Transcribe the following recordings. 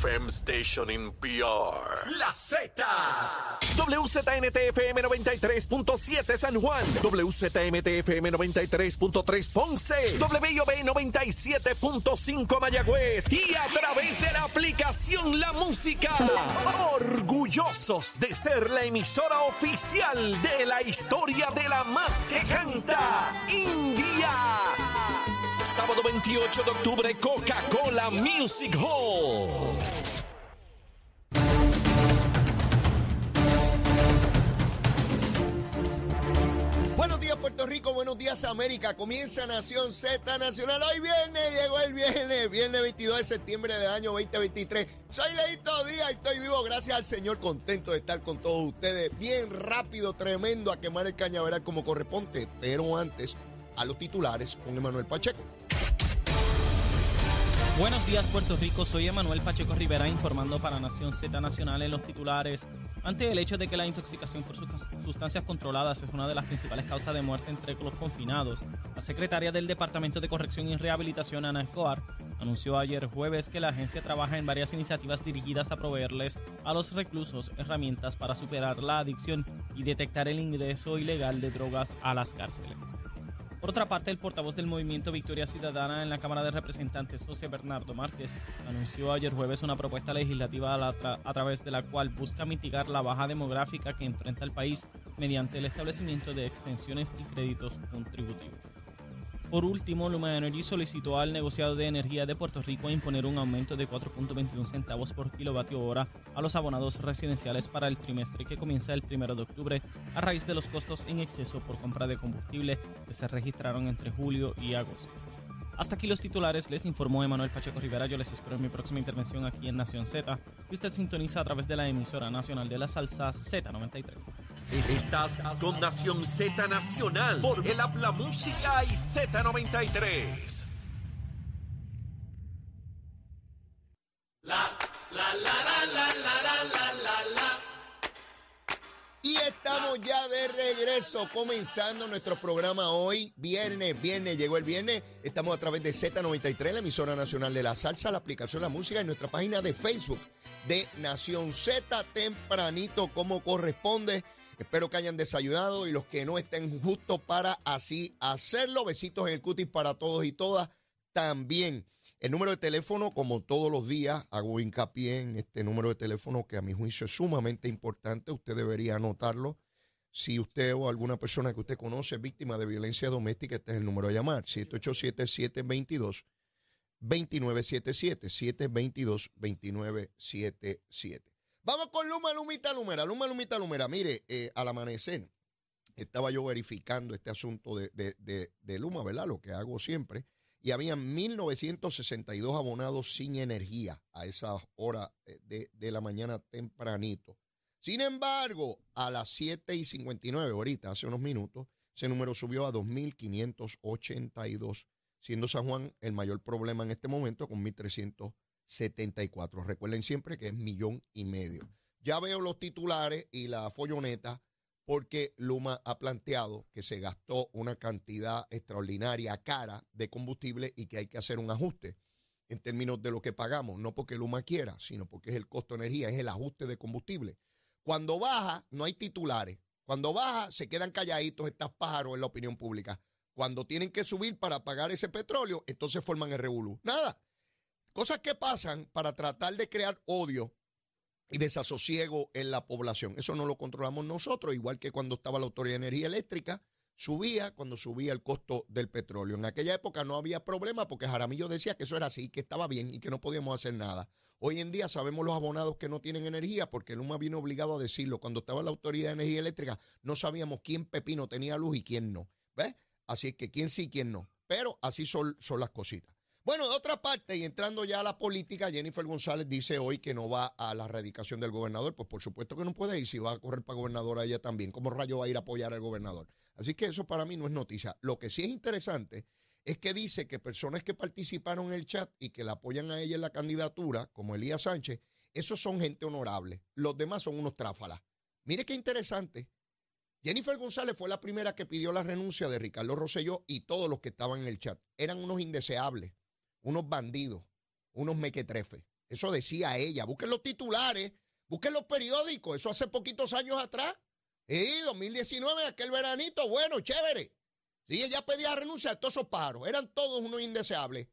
FM station in PR. La Z. WZNTFM 93.7 San Juan. WZMTFM 93.3 Ponce. WIOB 97.5 Mayagüez. Y a través de la aplicación La Música. Orgullosos de ser la emisora oficial de la historia de la más que canta. India. Sábado 28 de octubre, Coca-Cola Music Hall. Buenos días Puerto Rico, buenos días América. Comienza Nación Z Nacional. Hoy viernes, llegó el viernes, viernes 22 de septiembre del año 2023. Soy Leito Díaz y estoy vivo gracias al Señor, contento de estar con todos ustedes. Bien rápido, tremendo, a quemar el cañaveral como corresponde. Pero antes, a los titulares con Emanuel Pacheco. Buenos días Puerto Rico, soy Emanuel Pacheco Rivera informando para Nación Z Nacional en los titulares. Ante el hecho de que la intoxicación por sus- sustancias controladas es una de las principales causas de muerte entre los confinados, la secretaria del Departamento de Corrección y Rehabilitación, Ana Escobar, anunció ayer jueves que la agencia trabaja en varias iniciativas dirigidas a proveerles a los reclusos herramientas para superar la adicción y detectar el ingreso ilegal de drogas a las cárceles. Por otra parte, el portavoz del movimiento Victoria Ciudadana en la Cámara de Representantes, José Bernardo Márquez, anunció ayer jueves una propuesta legislativa a, través de la cual busca mitigar la baja demográfica que enfrenta el país mediante el establecimiento de extensiones y créditos contributivos. Por último, Luma Energy solicitó al negociado de energía de Puerto Rico imponer un aumento de 4.21 centavos por kilovatio hora a los abonados residenciales para el trimestre que comienza el 1 de octubre a raíz de los costos en exceso por compra de combustible que se registraron entre julio y agosto. Hasta aquí los titulares, les informó Emanuel Pacheco Rivera. Yo les espero en mi próxima intervención aquí en Nación Z, que usted sintoniza a través de la emisora nacional de la salsa Z93. Estás con Nación Z Nacional por el Habla Música y Z93. Y estamos ya de regreso, comenzando nuestro programa hoy, viernes, viernes, llegó el viernes, estamos a través de Z93, la emisora nacional de la salsa, la aplicación La Música y nuestra página de Facebook de Nación Z, tempranito como corresponde. Espero que hayan desayunado y los que no estén justos para así hacerlo. Besitos en el cutis para todos y todas también. El número de teléfono, como todos los días, hago hincapié en este número de teléfono que a mi juicio es sumamente importante. Usted debería anotarlo. Si usted o alguna persona que usted conoce víctima de violencia doméstica, este es el número a llamar. 787-722. 2977 722 2977. Vamos con Luma Lumita Lumera. Luma Lumita Lumera. Mire, eh, al amanecer estaba yo verificando este asunto de, Luma, ¿verdad? Lo que hago siempre. Y habían 1.962 abonados sin energía a esa hora eh, de, la mañana tempranito. Sin embargo, a las 7 y 59, ahorita, hace unos minutos, ese número subió a 2.582, siendo San Juan el mayor problema en este momento con 1.374. Recuerden siempre que es millón y medio. Ya veo los titulares y la folloneta porque Luma ha planteado que se gastó una cantidad extraordinaria cara de combustible y que hay que hacer un ajuste en términos de lo que pagamos, no porque Luma quiera, sino porque es el costo de energía, es el ajuste de combustible. Cuando baja, no hay titulares. Cuando baja, se quedan calladitos estas pájaros en la opinión pública. Cuando tienen que subir para pagar ese petróleo, entonces forman el revolú. Nada. Cosas que pasan para tratar de crear odio y desasosiego en la población. Eso no lo controlamos nosotros, igual que cuando estaba la Autoridad de Energía Eléctrica, subía cuando subía el costo del petróleo. En aquella época no había problema porque Jaramillo decía que eso era así, que estaba bien y que no podíamos hacer nada. Hoy en día sabemos los abonados que no tienen energía porque Luma vino obligado a decirlo. Cuando estaba la Autoridad de Energía Eléctrica no sabíamos quién pepino tenía luz y quién no. ¿Ves? Así que quién sí quién no. Pero así son, son las cositas. Bueno, de otra parte, y entrando ya a la política, Jennifer González dice hoy que no va a la erradicación del gobernador. Pues por supuesto que no puede ir si va a correr para gobernadora ella también. ¿Cómo rayo va a ir a apoyar al gobernador? Así que eso para mí no es noticia. Lo que sí es interesante es que dice que personas que participaron en el chat y que la apoyan a ella en la candidatura, como Elías Sánchez, esos son gente honorable. Los demás son unos tráfalas. Mire qué interesante. Jennifer González fue la primera que pidió la renuncia de Ricardo Rosselló y todos los que estaban en el chat. Eran unos indeseables, unos bandidos, unos mequetrefes. Eso decía ella. Busquen los titulares, busquen los periódicos. Eso hace poquitos años atrás. Y 2019, aquel veranito, bueno, chévere. Sí, ella pedía renuncia a todos esos pájaros. Eran todos unos indeseables.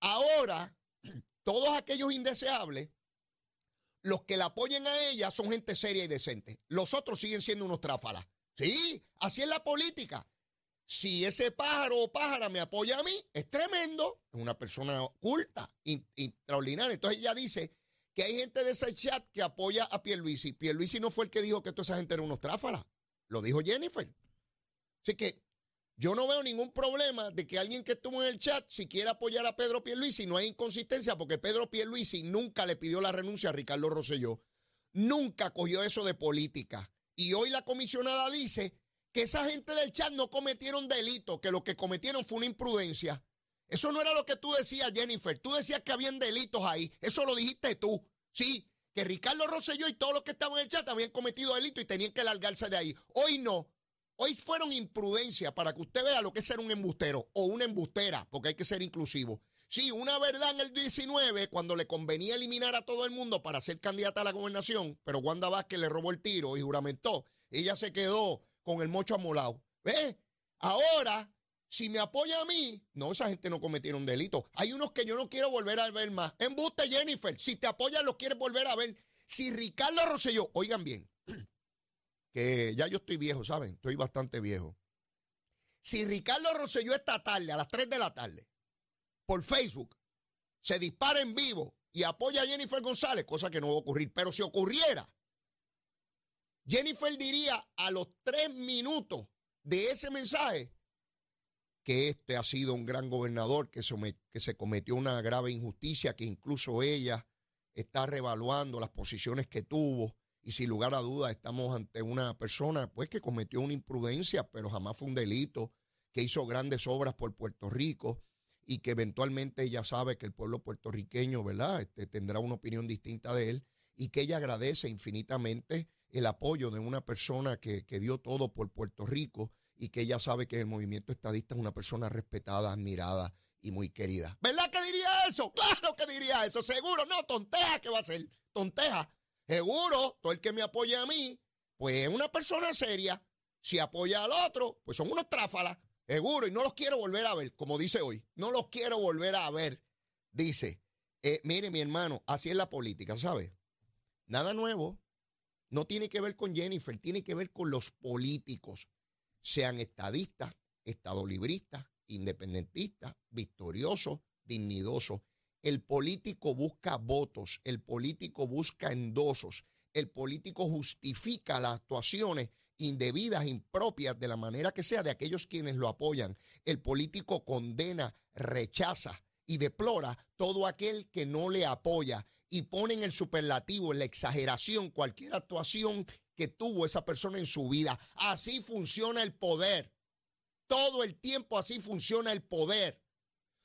Ahora, todos aquellos indeseables, los que la apoyen a ella son gente seria y decente. Los otros siguen siendo unos tráfalas. Sí, así es la política. Si ese pájaro o pájara me apoya a mí, es tremendo. Es una persona oculta, extraordinaria. Entonces ella dice que hay gente de ese chat que apoya a Pierluisi. Pierluisi no fue el que dijo que toda esa gente era unos tráfalas. Lo dijo Jennifer. Así que yo no veo ningún problema de que alguien que estuvo en el chat, si quiere apoyar a Pedro Pierluisi, no hay inconsistencia porque Pedro Pierluisi nunca le pidió la renuncia a Ricardo Rosselló. Nunca cogió eso de política. Y hoy la comisionada dice que esa gente del chat no cometieron delito, que lo que cometieron fue una imprudencia. Eso no era lo que tú decías, Jennifer. Tú decías que habían delitos ahí. Eso lo dijiste tú. Sí, que Ricardo Rosselló y todos los que estaban en el chat habían cometido delito y tenían que largarse de ahí. Hoy no. Hoy fueron imprudencia para que usted vea lo que es ser un embustero o una embustera, porque hay que ser inclusivo. Sí, una verdad en el 19, cuando le convenía eliminar a todo el mundo para ser candidata a la gobernación, pero Wanda Vázquez le robó el tiro y juramentó. Ella se quedó con el mocho amolado. ¿Ve? Ahora, si me apoya a mí, no, esa gente no cometieron delito. Hay unos que yo no quiero volver a ver más. Embuste, Jennifer. Si te apoyan, los quieres volver a ver. Si Ricardo Rosselló, oigan bien, que ya yo estoy viejo, ¿saben? Estoy bastante viejo. Si Ricardo Rosselló esta tarde, a las 3 de la tarde, por Facebook, se dispara en vivo y apoya a Jennifer González, cosa que no va a ocurrir, pero si ocurriera, Jennifer diría a los tres minutos de ese mensaje que este ha sido un gran gobernador, que que se cometió una grave injusticia, que incluso ella está revaluando las posiciones que tuvo y sin lugar a dudas estamos ante una persona pues que cometió una imprudencia, pero jamás fue un delito, que hizo grandes obras por Puerto Rico y que eventualmente ella sabe que el pueblo puertorriqueño, ¿verdad? Este, tendrá una opinión distinta de él y que ella agradece infinitamente el apoyo de una persona que, que dio todo por Puerto Rico y que ella sabe que el movimiento estadista es una persona respetada, admirada y muy querida. ¿Verdad que diría eso? Claro que diría eso, seguro. No, tonteja que va a ser, tonteja. Seguro, todo el que me apoya a mí, pues es una persona seria. Si apoya al otro, pues son unos tráfalas. Seguro, y no los quiero volver a ver, como dice hoy. No los quiero volver a ver. Dice, eh, mire mi hermano, así es la política, ¿sabe? Nada nuevo. No tiene que ver con Jennifer, tiene que ver con los políticos. Sean estadistas, estadolibristas, independentistas, victoriosos, dignidosos. El político busca votos, el político busca endosos, el político justifica las actuaciones indebidas, impropias, de la manera que sea, de aquellos quienes lo apoyan. El político condena, rechaza y deplora todo aquel que no le apoya y pone en el superlativo, en la exageración, cualquier actuación que tuvo esa persona en su vida. Así funciona el poder. Todo el tiempo así funciona el poder.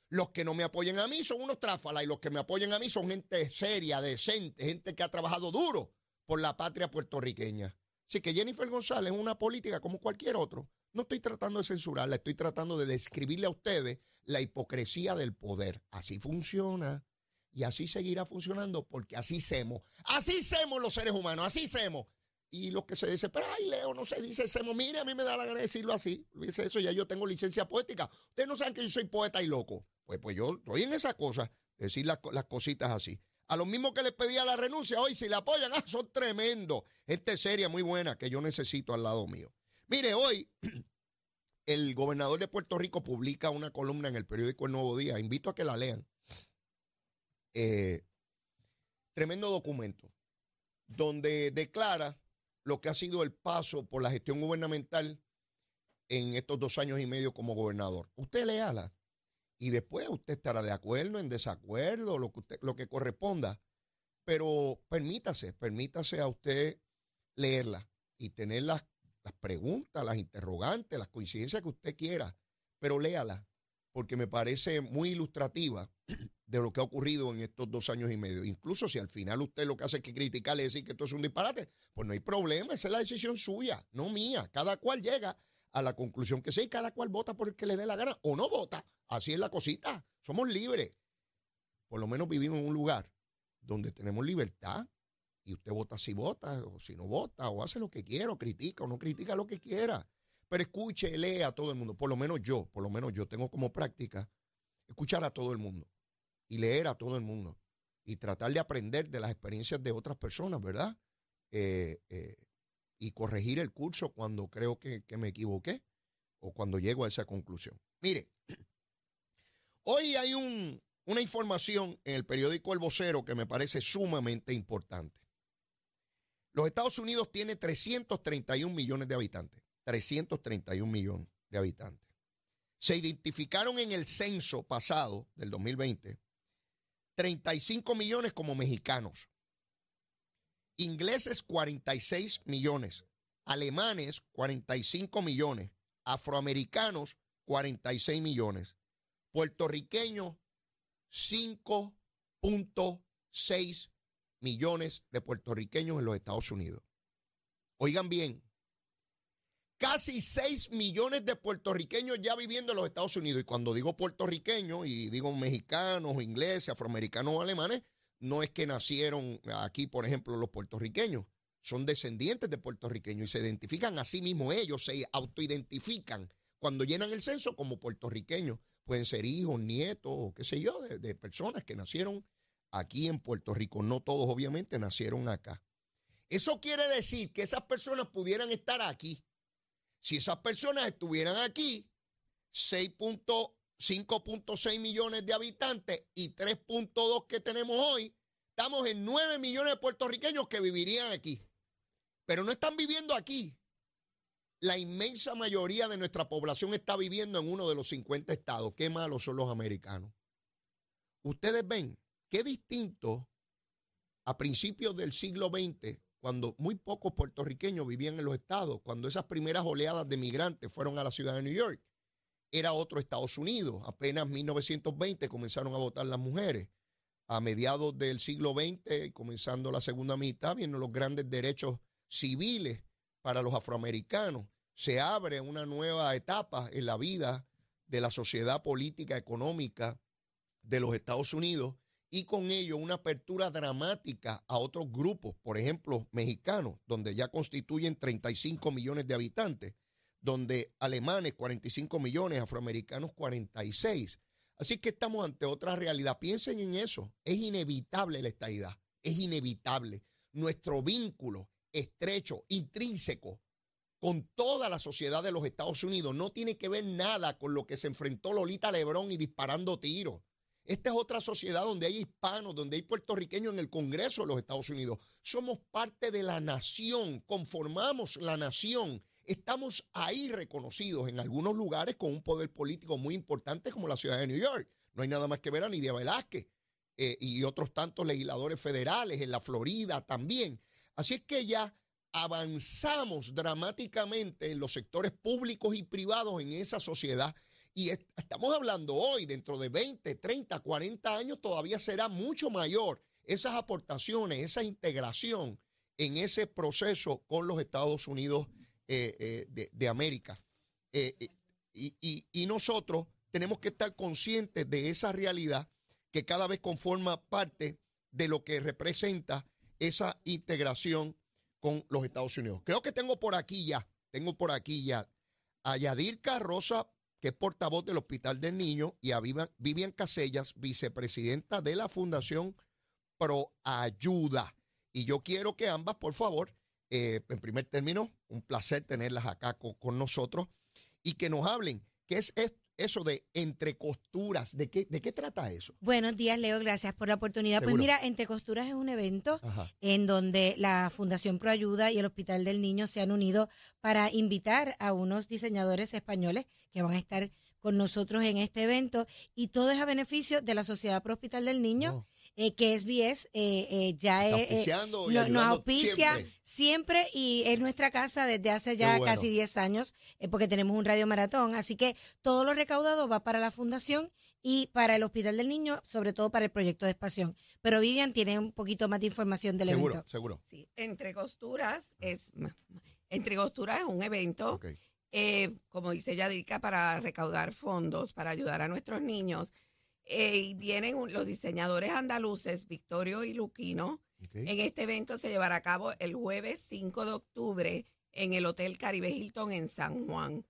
Los que no me apoyen a mí son unos tráfalas y los que me apoyen a mí son gente seria, decente, gente que ha trabajado duro por la patria puertorriqueña. Así que Jennifer González es una política como cualquier otro. No estoy tratando de censurarla, estoy tratando de describirle a ustedes la hipocresía del poder. Así funciona y así seguirá funcionando porque así semos. Así semos los seres humanos, así semos. Y los que se dicen, pero ay, Leo, no se dice semos. Mire, a mí me da la gana de decirlo así. Dice eso, ya yo tengo licencia poética. Ustedes no saben que yo soy poeta y loco. Pues, pues yo estoy en esa cosa, decir las, cositas así. A los mismos que les pedía la renuncia, hoy si le apoyan, ah, son tremendos. Gente seria, muy buena, que yo necesito al lado mío. Mire, hoy el gobernador de Puerto Rico publica una columna en el periódico El Nuevo Día. Invito a que la lean. Eh, tremendo documento, donde declara lo que ha sido el paso por la gestión gubernamental en estos dos años y medio como gobernador. Usted léala y después usted estará de acuerdo, en desacuerdo, lo que, corresponda. Pero permítase, permítase a usted leerla y tener las, las preguntas, las interrogantes, las coincidencias que usted quiera, pero léala, porque me parece muy ilustrativa de lo que ha ocurrido en estos dos años y medio. Incluso si al final usted lo que hace es que criticarle y decir que esto es un disparate, pues no hay problema, esa es la decisión suya, no mía. Cada cual llega a la conclusión que sí, cada cual vota por el que le dé la gana o no vota. Así es la cosita. Somos libres. Por lo menos vivimos en un lugar donde tenemos libertad. Y usted vota si vota, o si no vota, o hace lo que quiera, o critica, o no critica lo que quiera. Pero escuche, lea a todo el mundo. Por lo menos yo, por lo menos yo tengo como práctica escuchar a todo el mundo y leer a todo el mundo y tratar de aprender de las experiencias de otras personas, ¿verdad? Eh, eh, y corregir el curso cuando creo que, que me equivoqué o cuando llego a esa conclusión. Mire, hoy hay un, una información en el periódico El Vocero que me parece sumamente importante. Los Estados Unidos tiene 331 millones de habitantes. 331 millones de habitantes. Se identificaron en el censo pasado del 2020 35 millones como mexicanos. Ingleses 46 millones. Alemanes 45 millones. Afroamericanos 46 millones. Puertorriqueños 5.6 millones de puertorriqueños en los Estados Unidos. Oigan bien, casi 6 millones de puertorriqueños ya viviendo en los Estados Unidos. Y cuando digo puertorriqueños y digo mexicanos, ingleses, afroamericanos alemanes, no es que nacieron aquí, por ejemplo, los puertorriqueños. Son descendientes de puertorriqueños y se identifican a sí mismos ellos, se autoidentifican cuando llenan el censo como puertorriqueños. Pueden ser hijos, nietos, o qué sé yo, de personas que nacieron aquí en Puerto Rico. No todos, obviamente, nacieron acá. Eso quiere decir que esas personas pudieran estar aquí si esas personas estuvieran aquí, 5.6 millones de habitantes y 3.2 que tenemos hoy, estamos en 9 millones de puertorriqueños que vivirían aquí. Pero no están viviendo aquí. La inmensa mayoría de nuestra población está viviendo en uno de los 50 estados. Qué malos son los americanos. Ustedes ven qué distinto a principios del siglo XX cuando muy pocos puertorriqueños vivían en los estados, cuando esas primeras oleadas de migrantes fueron a la ciudad de New York, era otro Estados Unidos. Apenas 1920 comenzaron a votar las mujeres. A mediados del siglo XX, comenzando la segunda mitad, vienen los grandes derechos civiles para los afroamericanos. Se abre una nueva etapa en la vida de la sociedad política económica de los Estados Unidos y con ello una apertura dramática a otros grupos, por ejemplo, mexicanos, donde ya constituyen 35 millones de habitantes, donde alemanes 45 millones, afroamericanos 46. Así que estamos ante otra realidad. Piensen en eso. Es inevitable la estadidad. Es inevitable. Nuestro vínculo estrecho, intrínseco, con toda la sociedad de los Estados Unidos no tiene que ver nada con lo que se enfrentó Lolita Lebrón y disparando tiros. Esta es otra sociedad donde hay hispanos, donde hay puertorriqueños en el Congreso de los Estados Unidos. Somos parte de la nación, conformamos la nación. Estamos ahí reconocidos en algunos lugares con un poder político muy importante como la ciudad de New York. No hay nada más que ver a Nidia Velázquez eh, y otros tantos legisladores federales en la Florida también. Así es que ya avanzamos dramáticamente en los sectores públicos y privados en esa sociedad y estamos hablando hoy, dentro de 20, 30, 40 años, todavía será mucho mayor esas aportaciones, esa integración en ese proceso con los Estados Unidos eh, eh, de, América. Eh, y, nosotros tenemos que estar conscientes de esa realidad que cada vez conforma parte de lo que representa esa integración con los Estados Unidos. Creo que tengo por aquí ya, tengo por aquí ya a Yadirka Rosa que es portavoz del Hospital del Niño, y a Vivian Casellas, vicepresidenta de la Fundación Pro Ayuda. Y yo quiero que ambas, por favor, eh, en primer término, un placer tenerlas acá con, nosotros y que nos hablen qué es esto eso de entre costuras, ¿de qué, ¿de qué trata eso? Buenos días, Leo, gracias por la oportunidad. Pues mira, Entre Costuras es un evento en donde la Fundación Proayuda y el Hospital del Niño se han unido para invitar a unos diseñadores españoles que van a estar con nosotros en este evento y todo es a beneficio de la Sociedad Pro Hospital del Niño. Oh eh, que SBS eh, eh, ya es, nos auspicia siempre. y es nuestra casa desde hace ya casi 10 años, porque tenemos un radio maratón. Así que todo lo recaudado va para la fundación y para el Hospital del Niño, sobre todo para el proyecto de expansión. Pero Vivian tiene un poquito más de información del seguro, evento. Seguro, Sí, Entre Costuras es Entre Costuras es un evento, como dice Yadika, para recaudar fondos, para ayudar a nuestros niños Eh, y vienen un- los diseñadores andaluces, Victorio y Luquino. En este evento se llevará a cabo el jueves 5 de octubre en el Hotel Caribe Hilton en San Juan.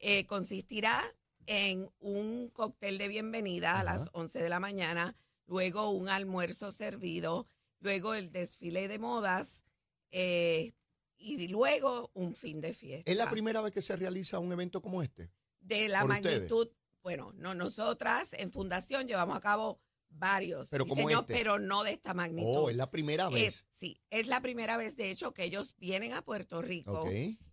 Eh, consistirá en un cóctel de bienvenida a las Ajá. 11 de la mañana, luego un almuerzo servido, luego el desfile de modas eh, y luego un fin de fiesta. ¿Es la primera vez que se realiza un evento como este? de la ustedes? Bueno, no nosotras en Fundación llevamos a cabo varios Pero como este. pero no de esta magnitud. Oh, es la primera vez. Es- sí, es la primera vez, de hecho, que ellos vienen a Puerto Rico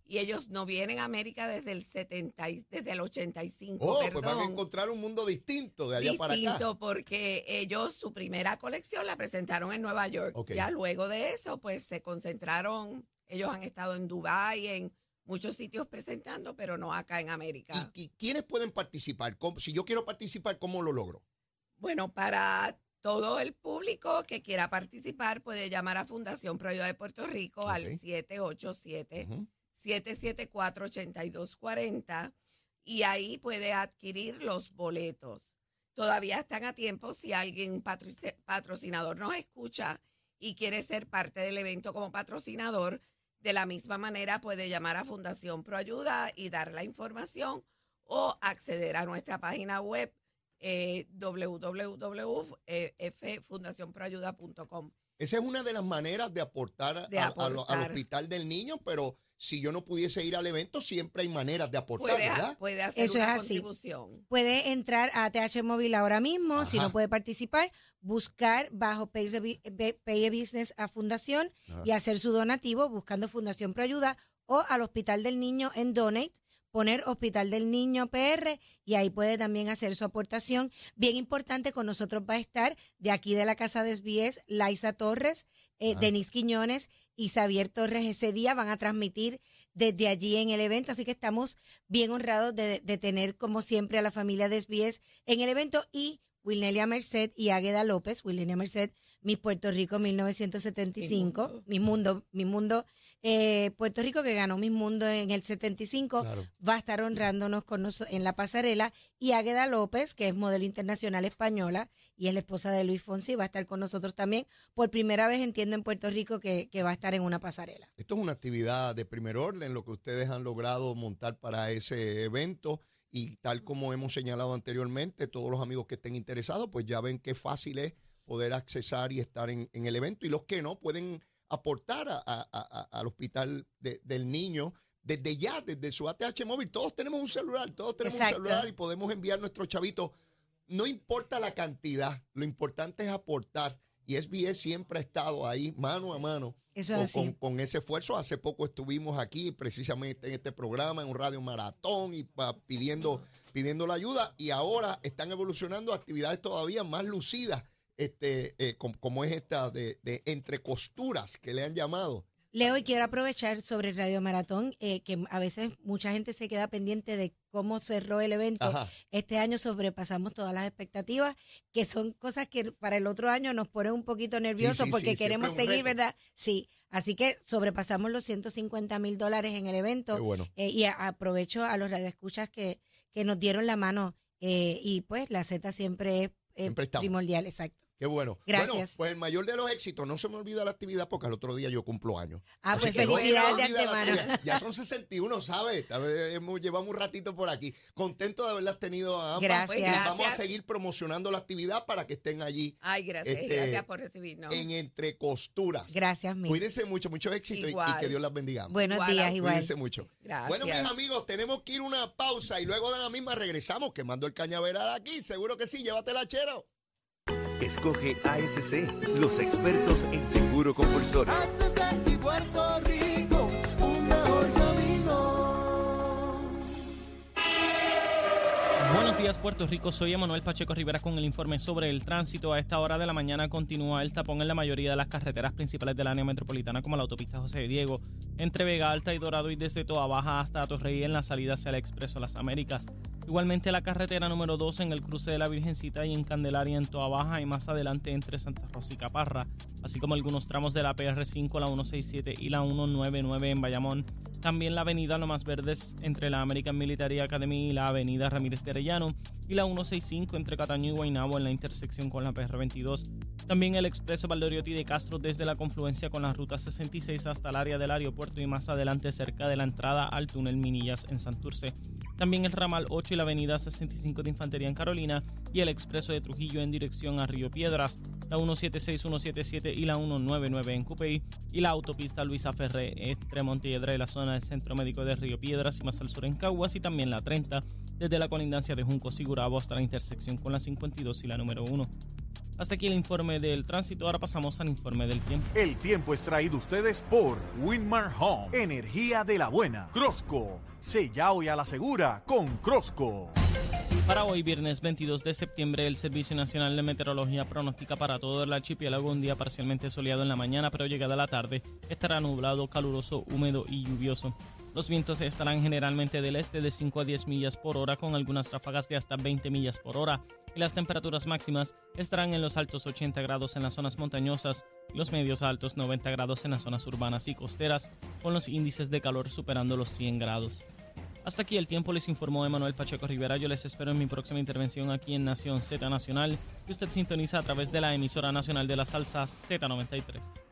y ellos no vienen a América desde el 70, y- desde el 85, Oh, pues van a perdón. encontrar un mundo distinto de allá para acá. Distinto porque ellos su primera colección la presentaron en Nueva York. Ok. Ya luego de eso, pues se concentraron, ellos han estado en Dubái, en muchos sitios presentando, pero no acá en América. ¿Y, y quiénes pueden participar? ¿Cómo- si yo quiero participar, ¿cómo lo logro? Bueno, para todo el público que quiera participar puede llamar a Fundación Pro Ayuda de Puerto Rico al Ok. 787 Ujú. 774-8240 y ahí puede adquirir los boletos. Todavía están a tiempo si alguien patroci- patrocinador nos escucha y quiere ser parte del evento como patrocinador. De la misma manera puede llamar a Fundación Proayuda y dar la información o acceder a nuestra página web eh, www.fundacionproayuda.com. Esa es una de las maneras de aportar, De a- a lo- al hospital del niño, pero si yo no pudiese ir al evento, siempre hay maneras de aportar, Puede, ¿verdad? puede hacer Eso es una así. contribución. Puede entrar a TH Móvil ahora mismo, si no puede participar, buscar bajo Pay a Business a Fundación Ajá. y hacer su donativo buscando Fundación Pro Ayuda o al Hospital del Niño en Donate, poner Hospital del Niño PR y ahí puede también hacer su aportación. Bien importante, con nosotros va a estar de aquí de la Casa de SBS, Laisa Torres, eh, Ajá. Denise Quiñones y Xavier Torres ese día van a transmitir desde allí en el evento, así que estamos bien honrados de, de tener como siempre a la familia de SBS en el evento y Wilnelia Merced y Águeda López, Wilnelia Merced, Mi Puerto Rico 1975, Mi Mundo, Mi Mundo, eh, Puerto Rico que ganó Mi Mundo en el 75, Claro. va a estar honrándonos con noso- en la pasarela y Águeda López, que es modelo internacional española y es la esposa de Luis Fonsi, va a estar con nosotros también. Por primera vez entiendo en Puerto Rico que, que va a estar en una pasarela. Esto es una actividad de primer orden, lo que ustedes han logrado montar para ese evento. Y tal como hemos señalado anteriormente, todos los amigos que estén interesados, pues ya ven qué fácil es poder accesar y estar en, en el evento. Y los que no, pueden aportar a- a- a- al hospital de- del niño desde ya, desde su ATH móvil. Todos tenemos un celular, todos tenemos Exacto. un celular y podemos enviar nuestros chavitos. No importa la cantidad, lo importante es aportar. Y SBS siempre ha estado ahí, mano a mano, Eso es con, así. con- ese esfuerzo. Hace poco estuvimos aquí precisamente en este programa, en un radio maratón, y pa- pidiendo, pidiendo la ayuda. Y ahora están evolucionando actividades todavía más lucidas, este, eh, com- como, es esta de, de entre costuras que le han llamado. Leo, y quiero aprovechar sobre Radio Maratón, eh, que a veces mucha gente se queda pendiente de cómo cerró el evento. Ajá. Este año sobrepasamos todas las expectativas, que son cosas que para el otro año nos ponen un poquito nerviosos sí, porque sí, queremos seguir. ¿verdad? Sí, así que sobrepasamos los 150 mil dólares en el evento. Qué bueno. Eh, y a- aprovecho a los radioescuchas que, que nos dieron la mano eh, y pues la Z siempre es eh, primordial, exacto. Qué bueno. Gracias. Bueno, pues el mayor de los éxitos, no se me olvida la actividad porque al otro día yo cumplo años. Ah, Así pues que no felicidades de antemano. Ya son 61, ¿sabes? Hemos- Llevamos un ratito por aquí. Contento de haberlas tenido a ambas. Gracias. Y Vamos a Gracias. seguir promocionando la actividad para que estén allí Ay, gracias, Este, gracias por recibirnos. en Entre Costuras. Gracias, mi. Cuídense mucho, mucho éxito y- que Dios las bendiga. Buenos Igual, días, igual. Cuídense mucho. Gracias. Bueno, mis amigos, tenemos que ir a una pausa y luego de la misma regresamos quemando el cañaveral aquí. Seguro que sí, llévatela, chero. Escoge ASC, los expertos en seguro compulsorio. Buenos días, Puerto Rico. Soy Emanuel Pacheco Rivera con el informe sobre el tránsito. A esta hora de la mañana continúa el tapón en la mayoría de las carreteras principales del área metropolitana, como la autopista José Diego, entre Vega Alta y Dorado y desde Toa Baja hasta Torrey en la salida hacia el Expreso Las Américas. Igualmente la carretera número 2 en el cruce de la Virgencita y en Candelaria en Toa Baja y más adelante entre Santa Rosa y Caparra, así como algunos tramos de la PR5, la 167 y la 199 en Bayamón. También la avenida Lomas Verdes entre la American Military Academy y la avenida Ramírez de Arellano. Y la 165 entre Cataño y Guaynabo en la intersección con la PR22. También el expreso Valdoriotti de Castro desde la confluencia con la ruta 66 hasta el área del aeropuerto y más adelante cerca de la entrada al túnel Minillas en Santurce. También el ramal 8 y la avenida 65 de Infantería en Carolina y el expreso de Trujillo en dirección a Río Piedras, la 176, 177 y la 199 en Cupey y la autopista Luisa Ferré entre Montiedra y la zona del Centro Médico de Río Piedras y más al sur en Caguas y también la 30 desde la colindancia de Junco Sigurabo hasta la intersección con la 52 y la número 1. Hasta aquí el informe del tránsito, ahora pasamos al informe del tiempo. El tiempo es traído ustedes por Winmar Home, energía de la buena. Crosco, sella hoy a la segura con Crosco. Para hoy, viernes 22 de septiembre, el Servicio Nacional de Meteorología pronostica para todo el archipiélago un día parcialmente soleado en la mañana, pero llegada la tarde estará nublado, caluroso, húmedo y lluvioso. Los vientos estarán generalmente del este de 5 a 10 millas por hora con algunas ráfagas de hasta 20 millas por hora y las temperaturas máximas estarán en los altos 80 grados en las zonas montañosas y los medios altos 90 grados en las zonas urbanas y costeras con los índices de calor superando los 100 grados. Hasta aquí el tiempo les informó Emanuel Pacheco Rivera. Yo les espero en mi próxima intervención aquí en Nación Z Nacional, que usted sintoniza a través de la emisora nacional de la salsa Z93.